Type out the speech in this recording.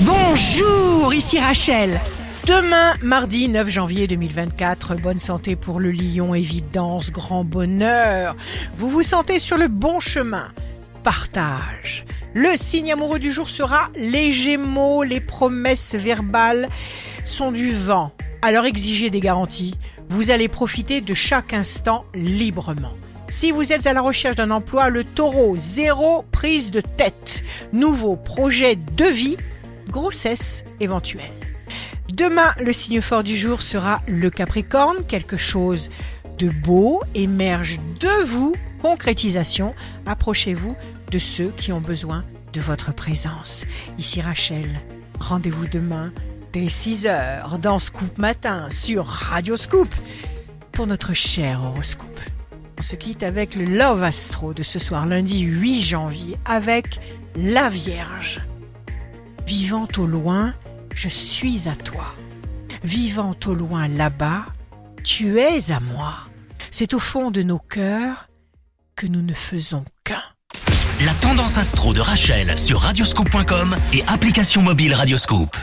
Bonjour, ici Rachel. Demain, mardi 9 janvier 2024, bonne santé pour le lion, évidence, grand bonheur. Vous vous sentez sur le bon chemin. Partage. Le signe amoureux du jour sera les gémeaux. Les promesses verbales sont du vent. Alors exigez des garanties. Vous allez profiter de chaque instant librement. Si vous êtes à la recherche d'un emploi, le taureau, zéro prise de tête. Nouveau projet de vie grossesse éventuelle. Demain, le signe fort du jour sera le Capricorne. Quelque chose de beau émerge de vous. Concrétisation. Approchez-vous de ceux qui ont besoin de votre présence. Ici Rachel. Rendez-vous demain dès 6h dans Scoop Matin sur Radio Scoop pour notre cher horoscope. On se quitte avec le Love Astro de ce soir lundi 8 janvier avec la Vierge. Vivant au loin, je suis à toi. Vivant au loin là-bas, tu es à moi. C'est au fond de nos cœurs que nous ne faisons qu'un. La tendance astro de Rachel sur radioscope.com et application mobile Radioscope.